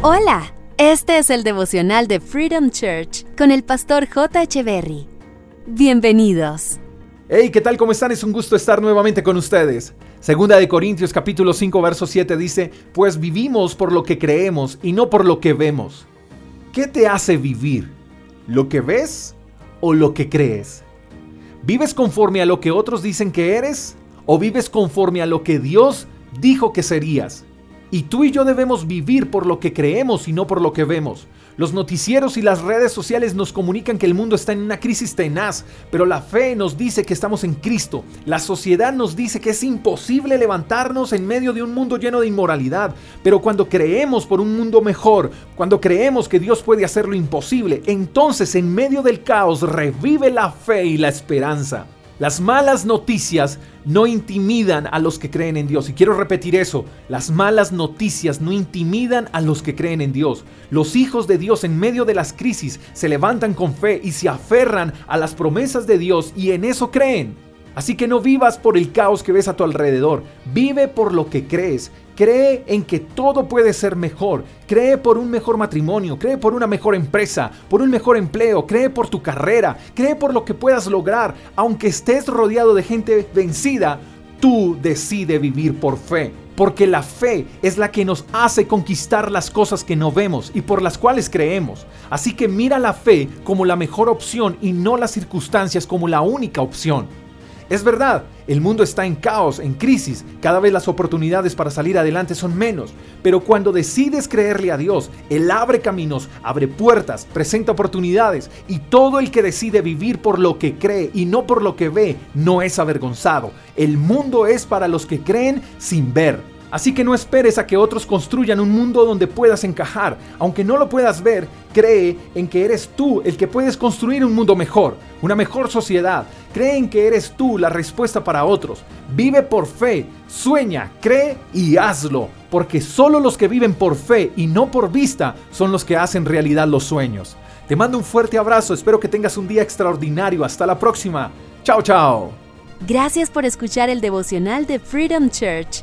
Hola, este es el devocional de Freedom Church con el pastor J. Berry. Bienvenidos. Hey, ¿qué tal? ¿Cómo están? Es un gusto estar nuevamente con ustedes. Segunda de Corintios capítulo 5 verso 7 dice, pues vivimos por lo que creemos y no por lo que vemos. ¿Qué te hace vivir? ¿Lo que ves o lo que crees? ¿Vives conforme a lo que otros dicen que eres o vives conforme a lo que Dios dijo que serías? Y tú y yo debemos vivir por lo que creemos y no por lo que vemos. Los noticieros y las redes sociales nos comunican que el mundo está en una crisis tenaz, pero la fe nos dice que estamos en Cristo. La sociedad nos dice que es imposible levantarnos en medio de un mundo lleno de inmoralidad, pero cuando creemos por un mundo mejor, cuando creemos que Dios puede hacer lo imposible, entonces en medio del caos revive la fe y la esperanza. Las malas noticias no intimidan a los que creen en Dios. Y quiero repetir eso, las malas noticias no intimidan a los que creen en Dios. Los hijos de Dios en medio de las crisis se levantan con fe y se aferran a las promesas de Dios y en eso creen. Así que no vivas por el caos que ves a tu alrededor, vive por lo que crees. Cree en que todo puede ser mejor. Cree por un mejor matrimonio, cree por una mejor empresa, por un mejor empleo, cree por tu carrera, cree por lo que puedas lograr. Aunque estés rodeado de gente vencida, tú decide vivir por fe. Porque la fe es la que nos hace conquistar las cosas que no vemos y por las cuales creemos. Así que mira la fe como la mejor opción y no las circunstancias como la única opción. Es verdad, el mundo está en caos, en crisis, cada vez las oportunidades para salir adelante son menos, pero cuando decides creerle a Dios, Él abre caminos, abre puertas, presenta oportunidades y todo el que decide vivir por lo que cree y no por lo que ve no es avergonzado. El mundo es para los que creen sin ver. Así que no esperes a que otros construyan un mundo donde puedas encajar. Aunque no lo puedas ver, cree en que eres tú el que puedes construir un mundo mejor, una mejor sociedad. Cree en que eres tú la respuesta para otros. Vive por fe, sueña, cree y hazlo. Porque solo los que viven por fe y no por vista son los que hacen realidad los sueños. Te mando un fuerte abrazo, espero que tengas un día extraordinario. Hasta la próxima. Chao, chao. Gracias por escuchar el devocional de Freedom Church